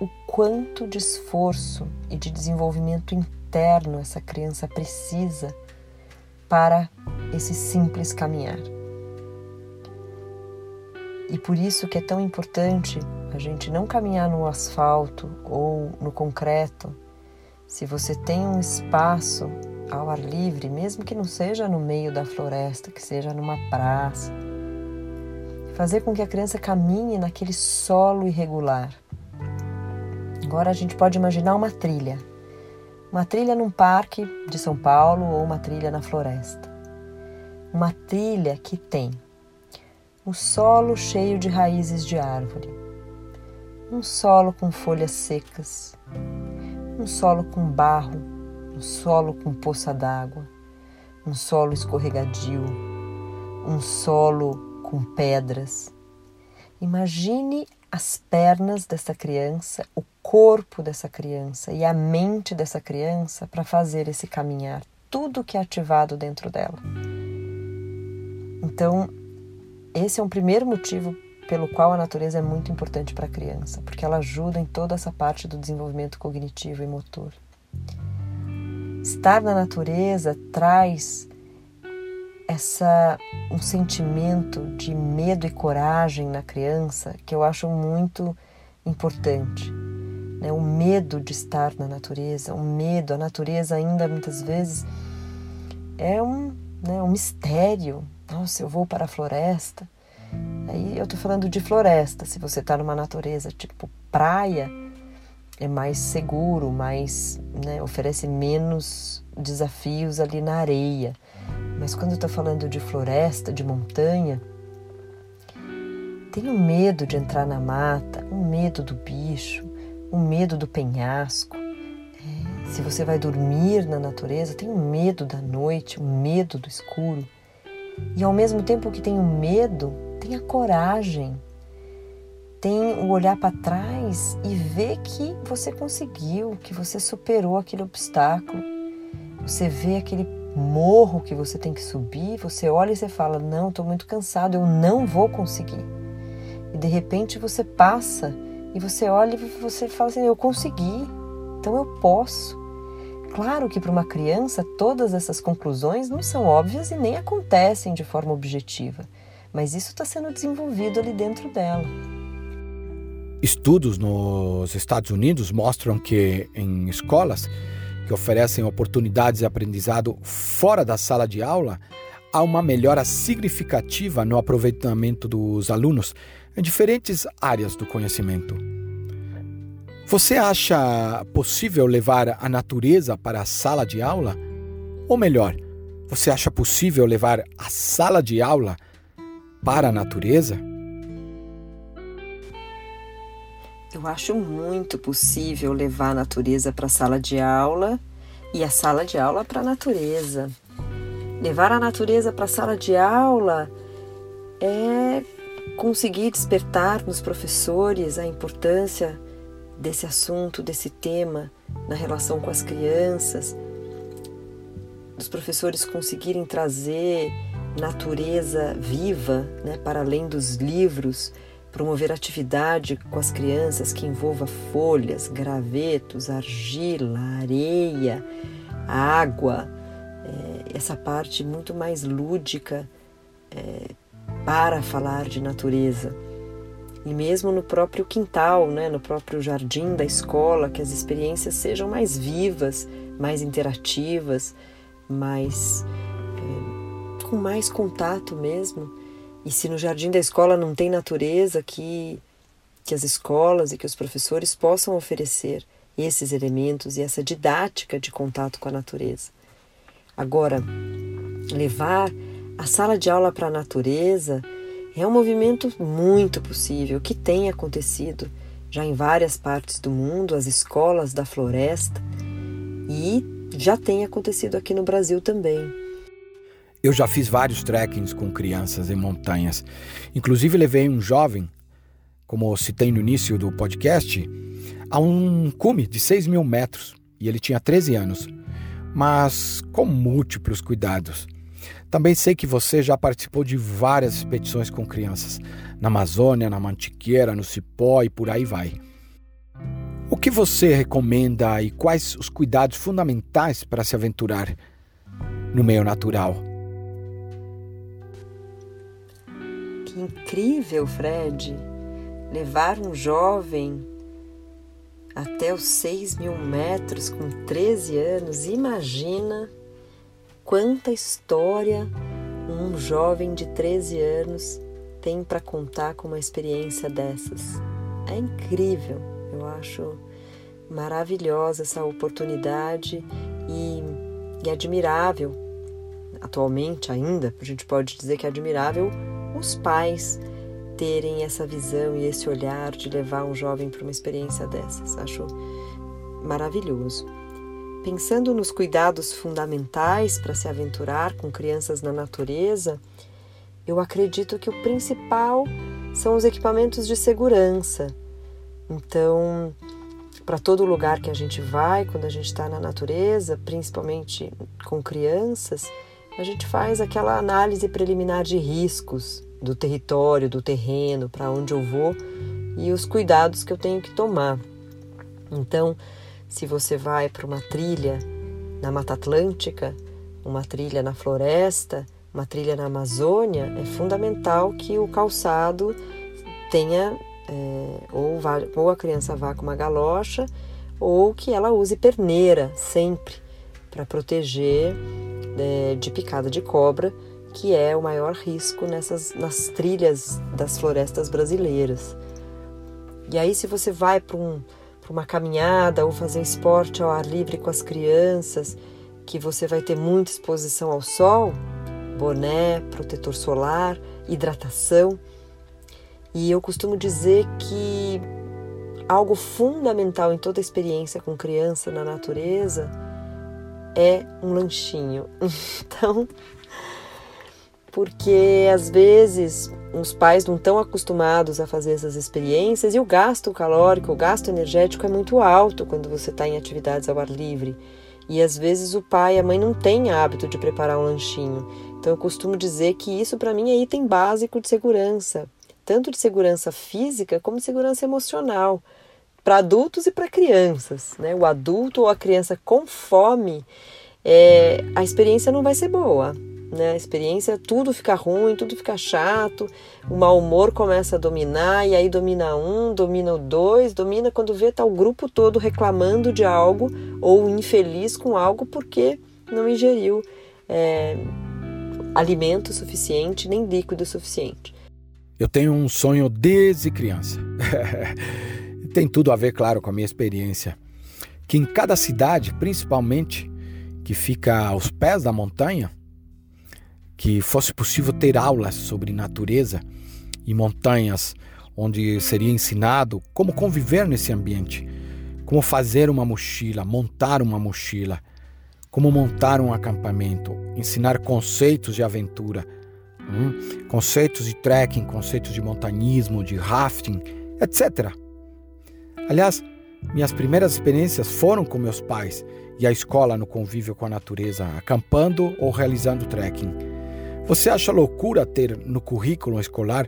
o quanto de esforço e de desenvolvimento interno essa criança precisa para esse simples caminhar. E por isso que é tão importante a gente não caminhar no asfalto ou no concreto. Se você tem um espaço ao ar livre, mesmo que não seja no meio da floresta, que seja numa praça, fazer com que a criança caminhe naquele solo irregular. Agora a gente pode imaginar uma trilha. Uma trilha num parque de São Paulo ou uma trilha na floresta. Uma trilha que tem um solo cheio de raízes de árvore, um solo com folhas secas, um solo com barro, um solo com poça d'água, um solo escorregadio, um solo com pedras. Imagine as pernas dessa criança, o corpo dessa criança e a mente dessa criança para fazer esse caminhar, tudo que é ativado dentro dela. Então, esse é um primeiro motivo pelo qual a natureza é muito importante para a criança, porque ela ajuda em toda essa parte do desenvolvimento cognitivo e motor. Estar na natureza traz essa um sentimento de medo e coragem na criança que eu acho muito importante. Né? O medo de estar na natureza, o medo, a natureza ainda muitas vezes é um, né, um mistério, nossa, eu vou para a floresta. Aí eu tô falando de floresta. Se você tá numa natureza tipo praia, é mais seguro, mais, né, oferece menos desafios ali na areia. Mas quando eu tô falando de floresta, de montanha, tenho medo de entrar na mata, um medo do bicho, um medo do penhasco. É, se você vai dormir na natureza, tenho medo da noite, um medo do escuro. E ao mesmo tempo que tenho medo, tenha coragem. Tem o olhar para trás e ver que você conseguiu, que você superou aquele obstáculo. Você vê aquele morro que você tem que subir, você olha e você fala: Não, estou muito cansado, eu não vou conseguir. E de repente você passa e você olha e você fala assim: Eu consegui, então eu posso. Claro que para uma criança todas essas conclusões não são óbvias e nem acontecem de forma objetiva, mas isso está sendo desenvolvido ali dentro dela. Estudos nos Estados Unidos mostram que em escolas que oferecem oportunidades de aprendizado fora da sala de aula, há uma melhora significativa no aproveitamento dos alunos em diferentes áreas do conhecimento. Você acha possível levar a natureza para a sala de aula? Ou melhor, você acha possível levar a sala de aula para a natureza? Eu acho muito possível levar a natureza para a sala de aula e a sala de aula para a natureza. Levar a natureza para a sala de aula é conseguir despertar nos professores a importância desse assunto, desse tema na relação com as crianças, os professores conseguirem trazer natureza viva né, para além dos livros, promover atividade com as crianças que envolva folhas, gravetos, argila, areia, água, é, essa parte muito mais lúdica é, para falar de natureza e mesmo no próprio quintal, né, no próprio jardim da escola, que as experiências sejam mais vivas, mais interativas, mais é, com mais contato mesmo. E se no jardim da escola não tem natureza, que que as escolas e que os professores possam oferecer esses elementos e essa didática de contato com a natureza. Agora, levar a sala de aula para a natureza é um movimento muito possível que tem acontecido já em várias partes do mundo, as escolas da floresta, e já tem acontecido aqui no Brasil também. Eu já fiz vários trekkings com crianças em montanhas. Inclusive levei um jovem, como citei no início do podcast, a um cume de 6 mil metros e ele tinha 13 anos, mas com múltiplos cuidados. Também sei que você já participou de várias expedições com crianças, na Amazônia, na Mantiqueira, no Cipó e por aí vai. O que você recomenda e quais os cuidados fundamentais para se aventurar? no meio natural. Que incrível, Fred, levar um jovem até os 6 mil metros com 13 anos. Imagina quanta história um jovem de 13 anos tem para contar com uma experiência dessas. É incrível, eu acho maravilhosa essa oportunidade e, e admirável. Atualmente, ainda, a gente pode dizer que é admirável os pais terem essa visão e esse olhar de levar um jovem para uma experiência dessas. Acho maravilhoso. Pensando nos cuidados fundamentais para se aventurar com crianças na natureza, eu acredito que o principal são os equipamentos de segurança. Então, para todo lugar que a gente vai, quando a gente está na natureza, principalmente com crianças, a gente faz aquela análise preliminar de riscos do território, do terreno, para onde eu vou e os cuidados que eu tenho que tomar. Então, se você vai para uma trilha na Mata Atlântica, uma trilha na floresta, uma trilha na Amazônia, é fundamental que o calçado tenha é, ou, vá, ou a criança vá com uma galocha ou que ela use perneira sempre para proteger é, de picada de cobra, que é o maior risco nessas nas trilhas das florestas brasileiras. E aí, se você vai para um, uma caminhada ou fazer esporte ao ar livre com as crianças, que você vai ter muita exposição ao sol, boné, protetor solar, hidratação. E eu costumo dizer que algo fundamental em toda experiência com criança na natureza é um lanchinho. Então, porque às vezes os pais não estão acostumados a fazer essas experiências e o gasto calórico, o gasto energético é muito alto quando você está em atividades ao ar livre. E às vezes o pai e a mãe não têm hábito de preparar um lanchinho. Então eu costumo dizer que isso para mim é item básico de segurança, tanto de segurança física como de segurança emocional, para adultos e para crianças. Né? O adulto ou a criança com fome, é, a experiência não vai ser boa. Né? A experiência, tudo fica ruim, tudo fica chato, o mau humor começa a dominar, e aí domina um, domina o dois, domina quando vê tá grupo todo reclamando de algo ou infeliz com algo porque não ingeriu é, alimento suficiente nem líquido suficiente. Eu tenho um sonho desde criança. Tem tudo a ver, claro, com a minha experiência. Que em cada cidade, principalmente que fica aos pés da montanha, que fosse possível ter aulas sobre natureza e montanhas, onde seria ensinado como conviver nesse ambiente, como fazer uma mochila, montar uma mochila, como montar um acampamento, ensinar conceitos de aventura, hum, conceitos de trekking, conceitos de montanismo, de rafting, etc. Aliás, minhas primeiras experiências foram com meus pais e a escola no convívio com a natureza, acampando ou realizando trekking. Você acha loucura ter no currículo escolar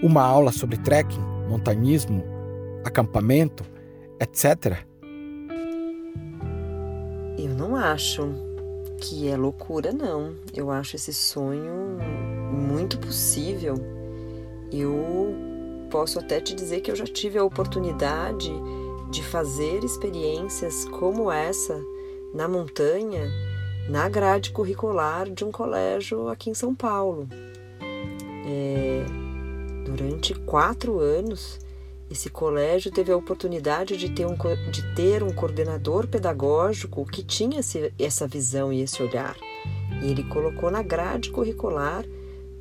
uma aula sobre trekking, montanismo, acampamento, etc? Eu não acho que é loucura, não. Eu acho esse sonho muito possível. Eu posso até te dizer que eu já tive a oportunidade de fazer experiências como essa na montanha, na grade curricular de um colégio aqui em São Paulo. É, durante quatro anos, esse colégio teve a oportunidade de ter um, de ter um coordenador pedagógico que tinha esse, essa visão e esse olhar. E ele colocou na grade curricular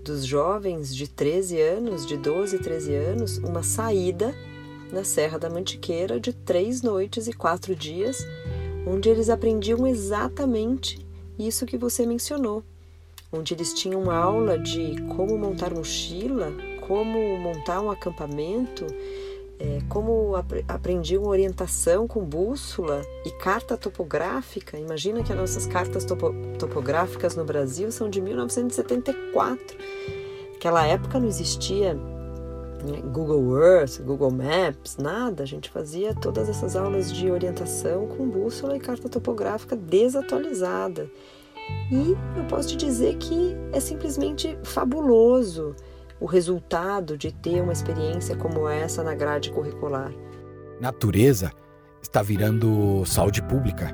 dos jovens de 13 anos, de 12 e 13 anos, uma saída na Serra da Mantiqueira de três noites e quatro dias, onde eles aprendiam exatamente isso que você mencionou, onde eles tinham aula de como montar mochila, como montar um acampamento, é, como ap aprendi uma orientação com bússola e carta topográfica. Imagina que as nossas cartas topo topográficas no Brasil são de 1974. Naquela época não existia Google Earth, Google Maps, nada. A gente fazia todas essas aulas de orientação com bússola e carta topográfica desatualizada. E eu posso te dizer que é simplesmente fabuloso o resultado de ter uma experiência como essa na grade curricular. Natureza está virando saúde pública.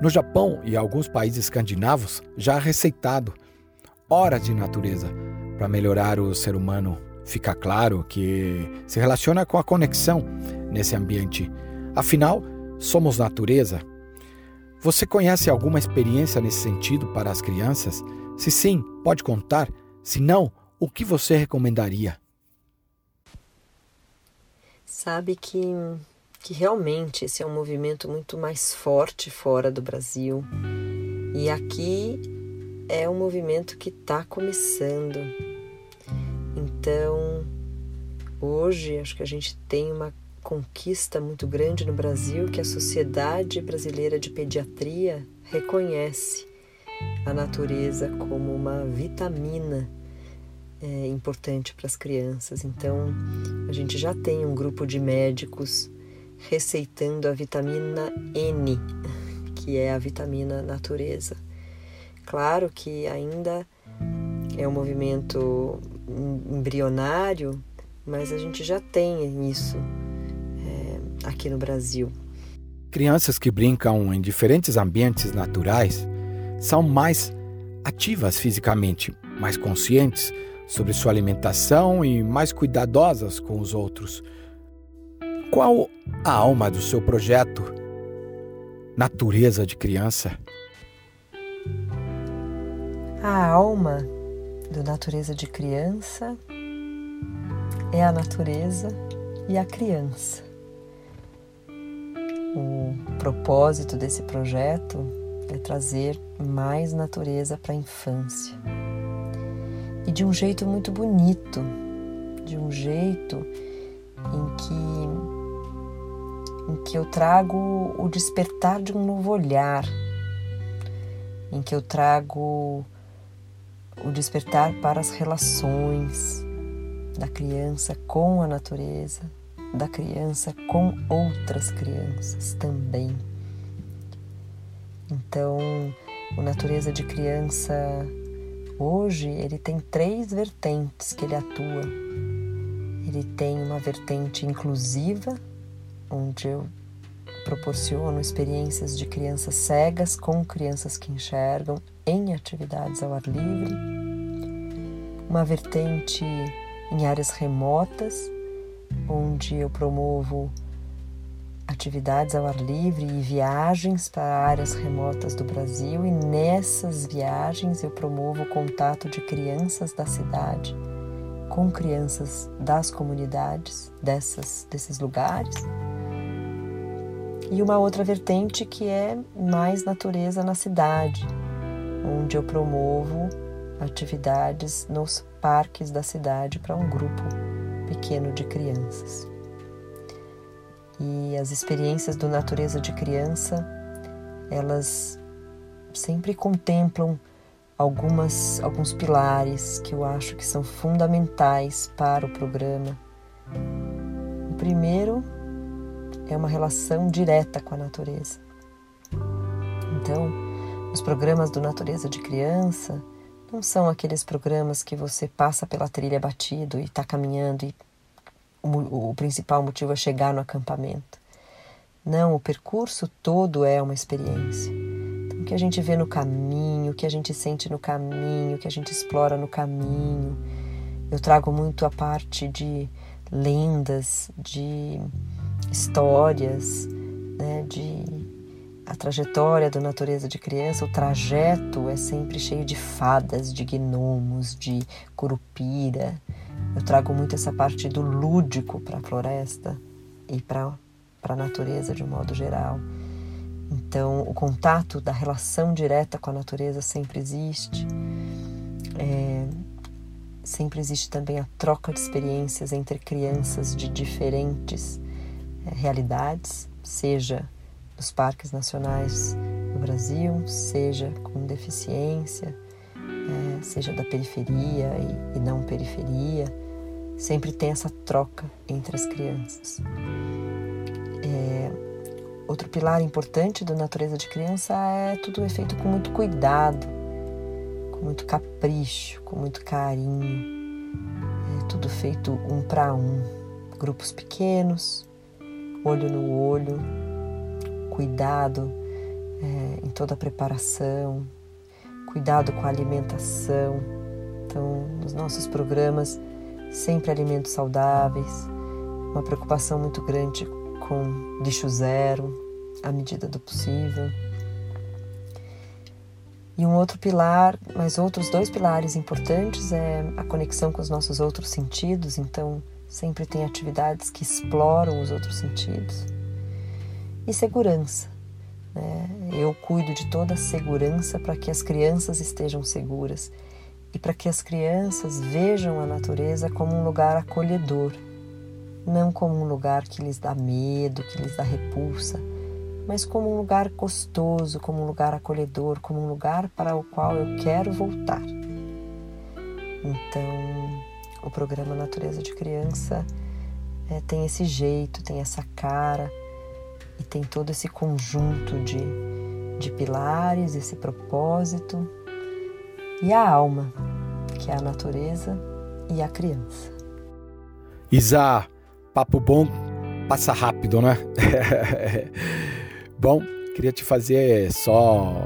No Japão e alguns países escandinavos já receitado horas de natureza para melhorar o ser humano. Fica claro que se relaciona com a conexão nesse ambiente. Afinal, somos natureza. Você conhece alguma experiência nesse sentido para as crianças? Se sim, pode contar. Se não, o que você recomendaria? Sabe que, que realmente esse é um movimento muito mais forte fora do Brasil. E aqui é um movimento que está começando. Então, hoje acho que a gente tem uma conquista muito grande no Brasil que a Sociedade Brasileira de Pediatria reconhece a natureza como uma vitamina é, importante para as crianças. Então, a gente já tem um grupo de médicos receitando a vitamina N, que é a vitamina natureza. Claro que ainda é um movimento embrionário, mas a gente já tem isso é, aqui no Brasil. Crianças que brincam em diferentes ambientes naturais são mais ativas fisicamente, mais conscientes sobre sua alimentação e mais cuidadosas com os outros. Qual a alma do seu projeto? Natureza de criança? A alma do Natureza de Criança é a natureza e a criança. O propósito desse projeto é trazer mais natureza para a infância e de um jeito muito bonito, de um jeito em que em que eu trago o despertar de um novo olhar, em que eu trago o despertar para as relações da criança com a natureza, da criança com outras crianças também. Então, o natureza de criança Hoje ele tem três vertentes que ele atua. Ele tem uma vertente inclusiva, onde eu proporciono experiências de crianças cegas com crianças que enxergam em atividades ao ar livre. Uma vertente em áreas remotas, onde eu promovo atividades ao ar livre e viagens para áreas remotas do Brasil, e nessas viagens eu promovo o contato de crianças da cidade com crianças das comunidades dessas, desses lugares. E uma outra vertente que é mais natureza na cidade, onde eu promovo atividades nos parques da cidade para um grupo pequeno de crianças. E as experiências do natureza de criança, elas sempre contemplam algumas alguns pilares que eu acho que são fundamentais para o programa. O primeiro é uma relação direta com a natureza. Então, os programas do Natureza de Criança não são aqueles programas que você passa pela trilha batido e está caminhando e o, o principal motivo é chegar no acampamento. Não, o percurso todo é uma experiência. Então, o que a gente vê no caminho, o que a gente sente no caminho, o que a gente explora no caminho. Eu trago muito a parte de lendas, de histórias, né, de a trajetória da natureza de criança, o trajeto é sempre cheio de fadas, de gnomos, de curupira, eu trago muito essa parte do lúdico para a floresta e para a natureza de um modo geral. Então, o contato da relação direta com a natureza sempre existe. É, sempre existe também a troca de experiências entre crianças de diferentes é, realidades, seja nos parques nacionais do Brasil, seja com deficiência, é, seja da periferia e, e não periferia, sempre tem essa troca entre as crianças. É, outro pilar importante da natureza de criança é tudo é feito com muito cuidado. com muito capricho, com muito carinho. É tudo feito um para um. Grupos pequenos, olho no olho, cuidado é, em toda a preparação, cuidado com a alimentação. Então, nos nossos programas, sempre alimentos saudáveis, uma preocupação muito grande com lixo zero, à medida do possível. E um outro pilar, mas outros dois pilares importantes é a conexão com os nossos outros sentidos, então sempre tem atividades que exploram os outros sentidos. E segurança. Né? Eu cuido de toda a segurança para que as crianças estejam seguras e para que as crianças vejam a natureza como um lugar acolhedor, não como um lugar que lhes dá medo, que lhes dá repulsa, mas como um lugar gostoso, como um lugar acolhedor, como um lugar para o qual eu quero voltar. Então, o programa Natureza de Criança é, tem esse jeito, tem essa cara e tem todo esse conjunto de, de pilares, esse propósito e a alma, que é a natureza e a criança. Isa, papo bom passa rápido, né? Bom, queria te fazer só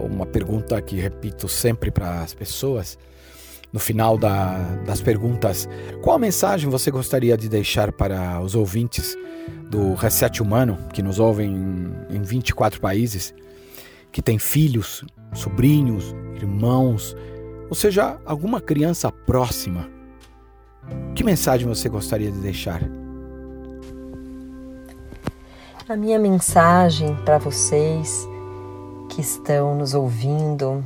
uma pergunta que repito sempre para as pessoas. No final da, das perguntas, qual mensagem você gostaria de deixar para os ouvintes do Reset Humano, que nos ouvem em, em 24 países, que têm filhos, sobrinhos, irmãos, ou seja, alguma criança próxima? Que mensagem você gostaria de deixar? A minha mensagem para vocês que estão nos ouvindo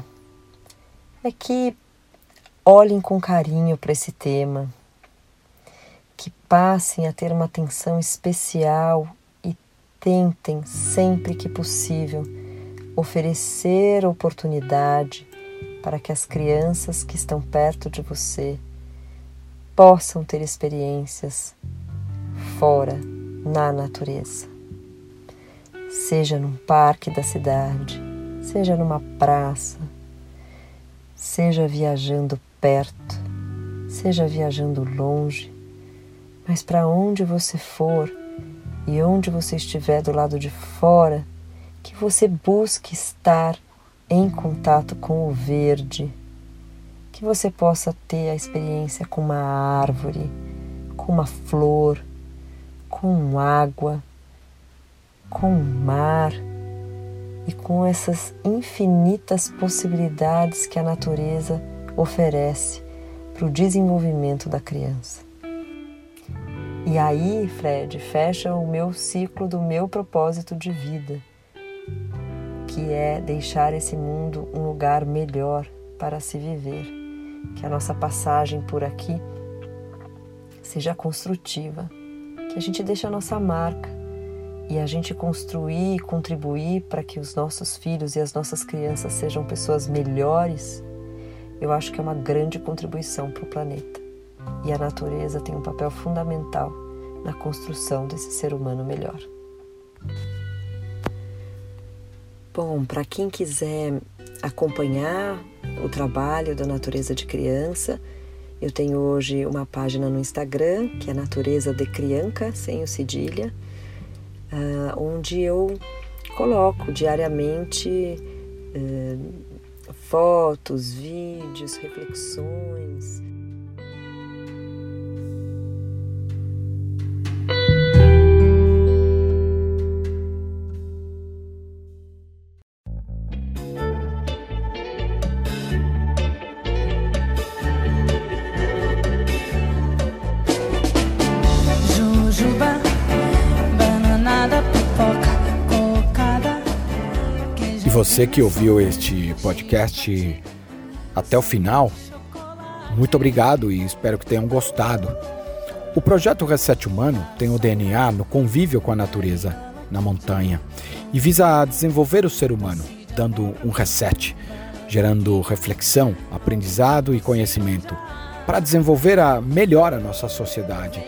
é que olhem com carinho para esse tema, que passem a ter uma atenção especial e tentem sempre que possível oferecer oportunidade para que as crianças que estão perto de você possam ter experiências fora na natureza. Seja num parque da cidade, seja numa praça, seja viajando perto, seja viajando longe, mas para onde você for e onde você estiver do lado de fora, que você busque estar em contato com o verde, que você possa ter a experiência com uma árvore, com uma flor, com água com o mar e com essas infinitas possibilidades que a natureza oferece para o desenvolvimento da criança. E aí, Fred, fecha o meu ciclo do meu propósito de vida, que é deixar esse mundo um lugar melhor para se viver, que a nossa passagem por aqui seja construtiva, que a gente deixe a nossa marca, e a gente construir e contribuir para que os nossos filhos e as nossas crianças sejam pessoas melhores, eu acho que é uma grande contribuição para o planeta. E a natureza tem um papel fundamental na construção desse ser humano melhor. Bom, para quem quiser acompanhar o trabalho da natureza de criança, eu tenho hoje uma página no Instagram que é Natureza de Crianca, sem o cedilha uh, onde eu coloco diariamente uh, fotos, vídeos, reflexões. Você que ouviu este podcast até o final, muito obrigado e espero que tenham gostado. O projeto Reset Humano tem o DNA no convívio com a natureza, na montanha, e visa desenvolver o ser humano, dando um reset, gerando reflexão, aprendizado e conhecimento, para desenvolver a melhor a nossa sociedade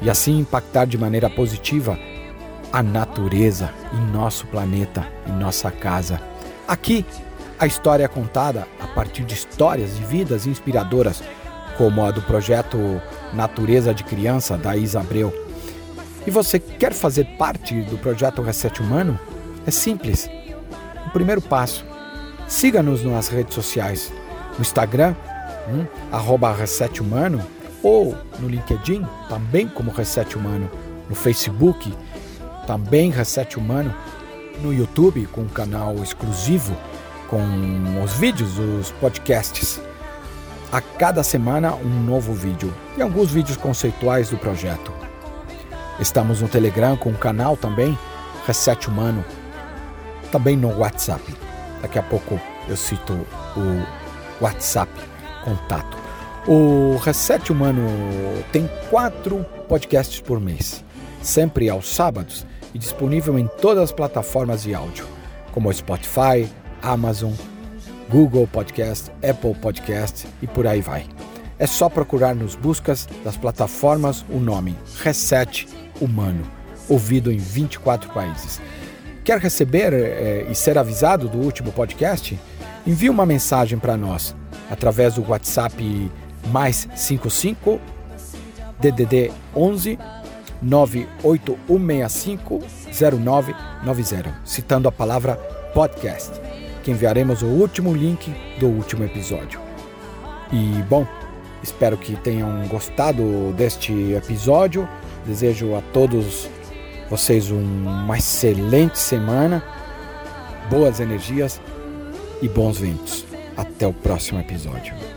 e assim impactar de maneira positiva a natureza em nosso planeta, em nossa casa. Aqui, a história é contada a partir de histórias de vidas inspiradoras, como a do projeto Natureza de Criança, da Isa Abreu. E você quer fazer parte do projeto Reset Humano? É simples. O primeiro passo: siga-nos nas redes sociais. No Instagram, hum, arroba Reset Humano, ou no LinkedIn, também como Reset Humano. No Facebook, também Reset Humano. No YouTube, com um canal exclusivo com os vídeos, os podcasts. A cada semana, um novo vídeo e alguns vídeos conceituais do projeto. Estamos no Telegram com um canal também, Reset Humano, também no WhatsApp. Daqui a pouco eu cito o WhatsApp contato. O Reset Humano tem quatro podcasts por mês, sempre aos sábados e disponível em todas as plataformas de áudio, como Spotify, Amazon, Google Podcast, Apple Podcast e por aí vai. É só procurar nos buscas das plataformas o nome Reset Humano, ouvido em 24 países. Quer receber eh, e ser avisado do último podcast? Envie uma mensagem para nós através do WhatsApp mais 55 DDD 11 98165 0990, citando a palavra podcast, que enviaremos o último link do último episódio. E bom, espero que tenham gostado deste episódio. Desejo a todos vocês uma excelente semana, boas energias e bons ventos. Até o próximo episódio.